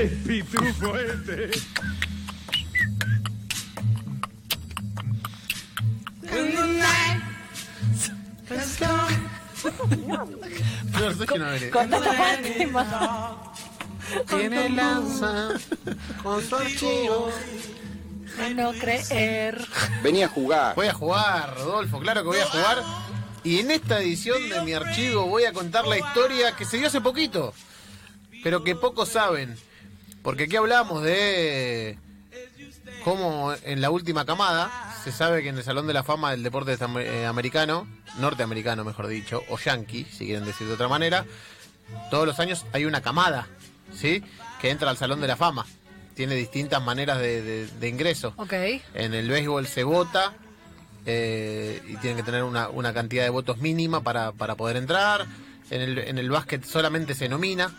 ¡Qué pitufo este! Flor, ¿sabes que no viene? Con esta parte más. Tiene lanza con su archivo. No creer. Venía a jugar. Voy a jugar, Rodolfo, claro que voy a jugar. Y en esta edición de mi archivo voy a contar la historia que se dio hace poquito, pero que pocos saben. Porque aquí hablamos de cómo en la última camada se sabe que en el Salón de la Fama del Deporte eh, Americano, norteamericano mejor dicho, o yankee, si quieren decir de otra manera, todos los años hay una camada, ¿sí? Que entra al Salón de la Fama. Tiene distintas maneras de, de- de ingreso. Ok. En el béisbol se vota eh, y tienen que tener una, una cantidad de votos mínima para, para poder entrar. En el, en el básquet solamente se nomina,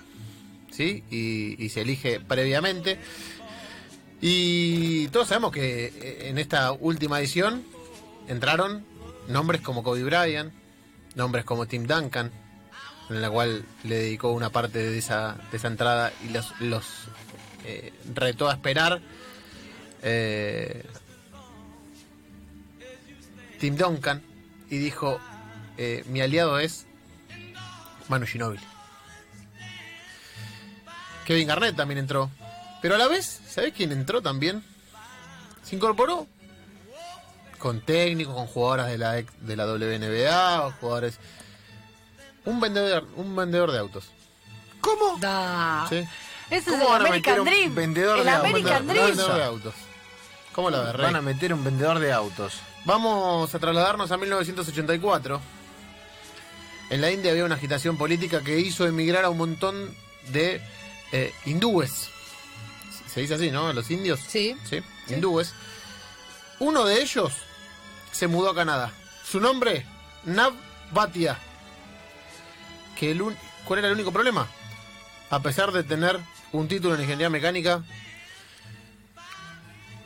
¿sí? Y, se elige previamente. Y todos sabemos que eh, en esta última edición entraron nombres como Kobe Bryant, nombres como Tim Duncan, en la cual le dedicó una parte de esa, de esa entrada y los, eh, retó a esperar. Eh, Tim Duncan y dijo, mi aliado es Manu Ginóbili. Kevin Garnett también entró. Pero a la vez, ¿sabés quién entró también? Se incorporó con técnicos, con jugadoras de la, de la WNBA, o jugadores... Un vendedor, un vendedor de autos. ¿Cómo? Da. Sí. Ese es ¿Cómo el American Dream. vendedor el de autos? American Un Dream. vendedor de autos. ¿Cómo lo de Van a meter un vendedor de autos. Vamos a trasladarnos a 1984. En la India había una agitación política que hizo emigrar a un montón de eh, hindúes. Se dice así, ¿no? Los indios. Sí. Sí, hindúes. Uno de ellos se mudó a Canadá. Su nombre, Nav Bhatia. Que el un- ¿Cuál era el único problema? A pesar de tener un título en ingeniería mecánica,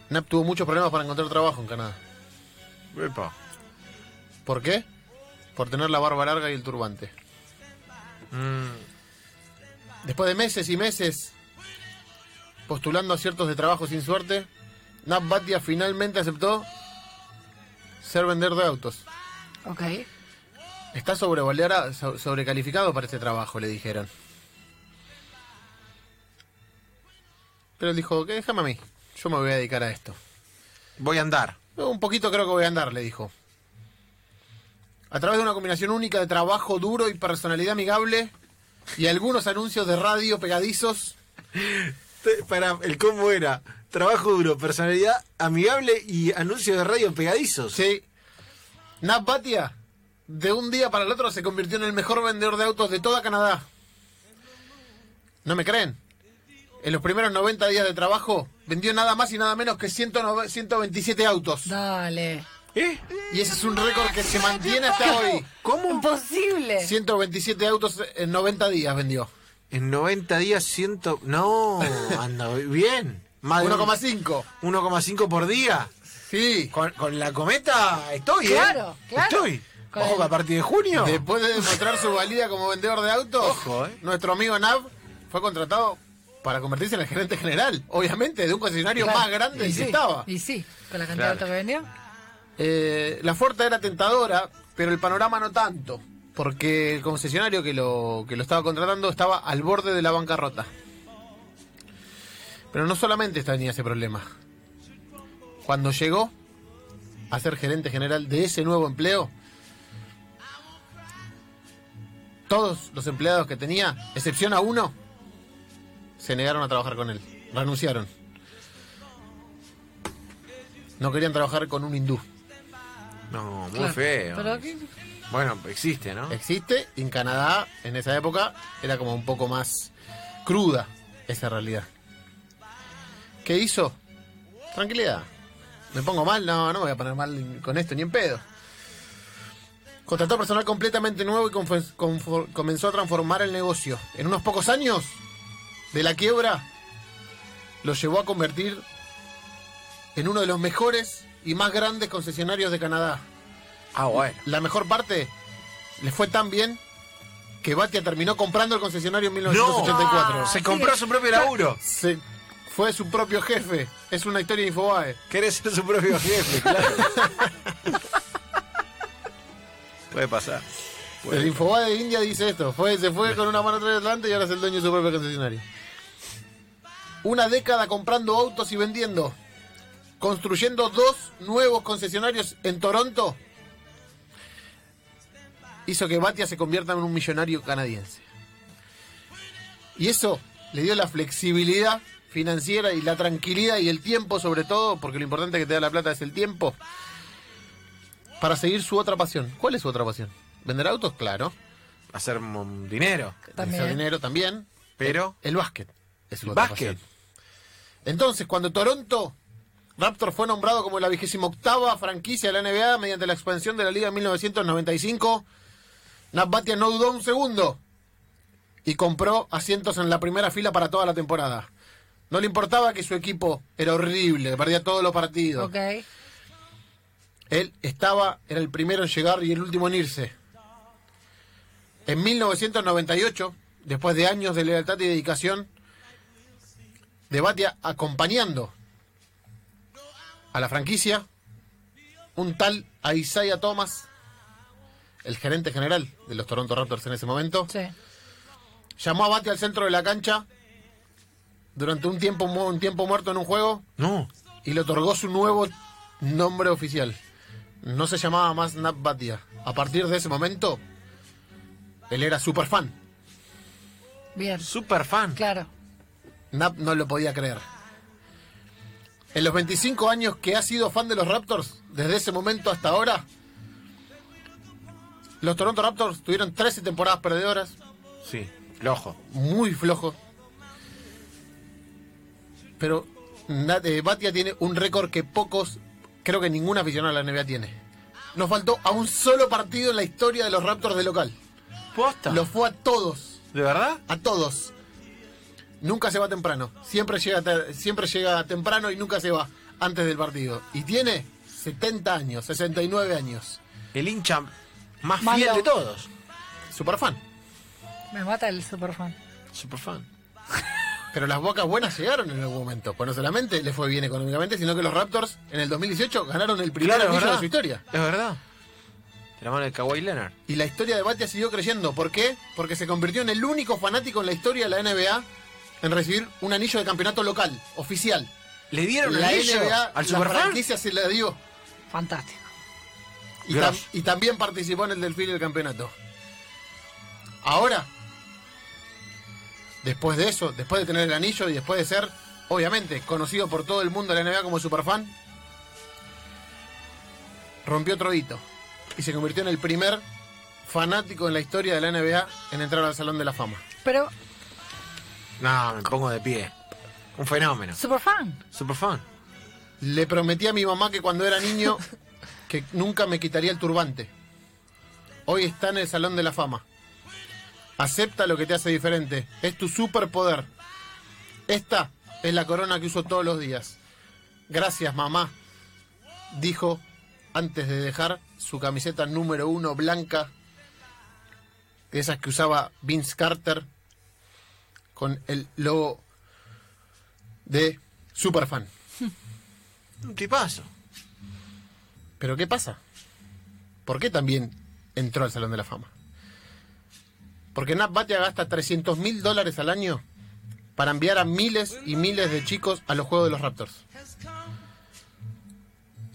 Nav tuvo muchos problemas para encontrar trabajo en Canadá. Epa. ¿Por qué? Por tener la barba larga y el turbante. Mm, Después de meses y meses postulando a ciertos de trabajo sin suerte, Nat Batia finalmente aceptó ser vendedor de autos. Ok. Está sobrecalificado para este trabajo, le dijeron. Pero él dijo, que déjame a mí, yo me voy a dedicar a esto. voy a andar. Un poquito creo que voy a andar, le dijo. A través de una combinación única de trabajo duro y personalidad amigable y algunos anuncios de radio pegadizos, Para, el combo era trabajo duro, personalidad amigable y anuncio de radio pegadizos. sí. Nat Batia, de un día para el otro, se convirtió en el mejor vendedor de autos de toda Canadá. ¿No me creen? En los primeros 90 días de trabajo, vendió nada más y nada menos que 109 127 autos. Dale. ¿Eh? Y ese es un récord que se mantiene hasta hoy. ¿Cómo? Imposible. 127 autos en 90 días vendió. En 90 días ciento... No, anda bien. Más de un- 1,5. 1,5 por día. Sí. Con, con la cometa estoy, ¿eh? Claro, claro. Estoy. Con Ojo el- que a partir de junio... Después de demostrar su valía como vendedor de autos, Ojo, eh. nuestro amigo Nav fue contratado para convertirse en el gerente general, obviamente, de un concesionario Claro. más grande Y del sí, que estaba. Y sí, con la cantidad de Claro. autos que vendió. Eh, la oferta era tentadora, pero el panorama no tanto, porque el concesionario que lo, que lo estaba contratando estaba al borde de la bancarrota. Pero no solamente tenía ese problema. Cuando llegó a ser gerente general de ese nuevo empleo, todos los empleados que tenía, excepción a uno, se negaron a trabajar con él, renunciaron. No querían trabajar con un hindú. No, muy Claro. feo. Pero ¿qué? Bueno, existe, ¿no? existe y en Canadá en esa época era como un poco más cruda esa realidad. ¿Qué hizo? Tranquilidad. ¿Me pongo mal? No, no me voy a poner mal con esto ni en pedo. Contrató personal completamente nuevo y comenzó a transformar el negocio. En unos pocos años de la quiebra, lo llevó a convertir en uno de los mejores y más grandes concesionarios de Canadá. Ah, bueno. La mejor parte le fue tan bien que Batia terminó comprando el concesionario en 1984. No, se compró su propio laburo. Se- fue su propio jefe. Es una historia de Infobae. Querés ser su propio jefe, claro. Puede pasar. El Infobae de India dice esto. Fue, se fue con una mano atrás adelante y ahora es el dueño de su propio concesionario. Una década comprando autos y vendiendo. Construyendo dos nuevos concesionarios en Toronto. Hizo que Batia se convierta en un millonario canadiense. Y eso le dio la flexibilidad financiera y la tranquilidad y el tiempo sobre todo, porque lo importante que te da la plata es el tiempo, para seguir su otra pasión. ¿Cuál es su otra pasión? ¿Vender autos? Claro. Hacer dinero. También. Hacer dinero también. Pero- El, el básquet. Es su El otra básquet. pasión. Entonces, cuando Toronto Raptor fue nombrado como la vigésima octava franquicia de la NBA mediante la expansión de la liga en 1995, Nat Batia no dudó un segundo y compró asientos en la primera fila para toda la temporada. No le importaba que su equipo era horrible, perdía todos los partidos. Ok. Él estaba, era el primero en llegar y el último en irse. En 1998, después de años de lealtad y dedicación, de Batia acompañando a la franquicia, un tal Isaiah Thomas, el gerente general de los Toronto Raptors en ese momento, Sí. llamó a Batia al centro de la cancha durante un tiempo, un tiempo muerto en un juego No. y le otorgó su nuevo nombre oficial. No se llamaba más Nat Batia. A partir de ese momento, él era super fan. Bien. Super fan. Claro. Nap no lo podía creer. En los 25 años que ha sido fan de los Raptors, desde ese momento hasta ahora, los Toronto Raptors tuvieron 13 temporadas perdedoras, Sí. Flojo. muy flojos. Pero eh, Batia tiene un récord que pocos, creo que ningún aficionado a la NBA tiene. Nos faltó a un solo partido en la historia de los Raptors de local. ¿Posta? Lo fue a todos, ¿De verdad? a todos. Nunca se va temprano. Siempre llega, siempre llega temprano y nunca se va antes del partido. Y tiene 70 años, 69 años. El hincha más Malo. fiel de todos. Super fan. Me mata el superfan. Super fan. Pero las bocas buenas llegaron en algún momento. Pues no solamente le fue bien económicamente, sino que los Raptors en el 2018 ganaron el primer Claro, anillo de su historia. Es verdad. De la mano de Kawhi Leonard. Y la historia de Batia siguió creyendo. ¿Por qué? Porque se convirtió en el único fanático en la historia de la NBA en recibir un anillo de campeonato local, oficial. ¿Le dieron la el anillo NBA, al la Superfan? franquicia se la dio. Fantástico. Y, Grosso. tam- y también participó en el desfile del campeonato. Ahora, después de eso, después de tener el anillo y después de ser, obviamente, conocido por todo el mundo de la NBA como superfan, rompió otro hito y se convirtió en el primer fanático en la historia de la NBA en entrar al Salón de la Fama. Pero, No, me pongo de pie. Un fenómeno. superfan. Super fan. Le prometí a mi mamá que cuando era niño que nunca me quitaría el turbante. Hoy está en el Salón de la Fama. Acepta lo que te hace diferente. Es tu superpoder. Esta es la corona que uso todos los días. Gracias, mamá. Dijo antes de dejar su camiseta número uno blanca. De esas que usaba Vince Carter. Con el logo de Superfan. Un tipazo. Pero ¿qué pasa? ¿Por qué también entró al Salón de la Fama? Porque Nat Batia gasta 300 mil dólares al año para enviar a miles y miles de chicos a los Juegos de los Raptors.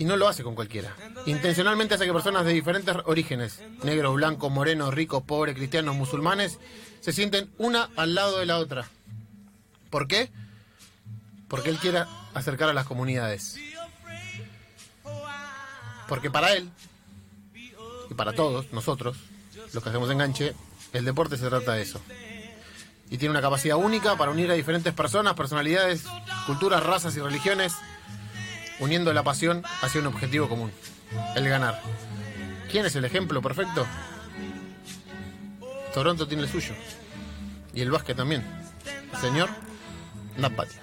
Y no lo hace con cualquiera. Intencionalmente hace que personas de diferentes orígenes, negros, blancos, morenos, ricos, pobres, cristianos, musulmanes, se sienten una al lado de la otra. ¿Por qué? Porque él quiere acercar a las comunidades. Porque para él, y para todos nosotros, los que hacemos enganche, el deporte se trata de eso. Y tiene una capacidad única para unir a diferentes personas, personalidades, culturas, razas y religiones, uniendo la pasión hacia un objetivo común, el ganar. ¿Quién es el ejemplo perfecto? Toronto tiene el suyo. Y el básquet también. Señor Nat Batia.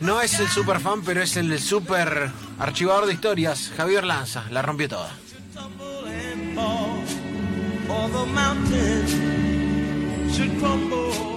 No es el super fan, pero es el super archivador de historias. Javier Lanza, la rompió toda. all the mountains should crumble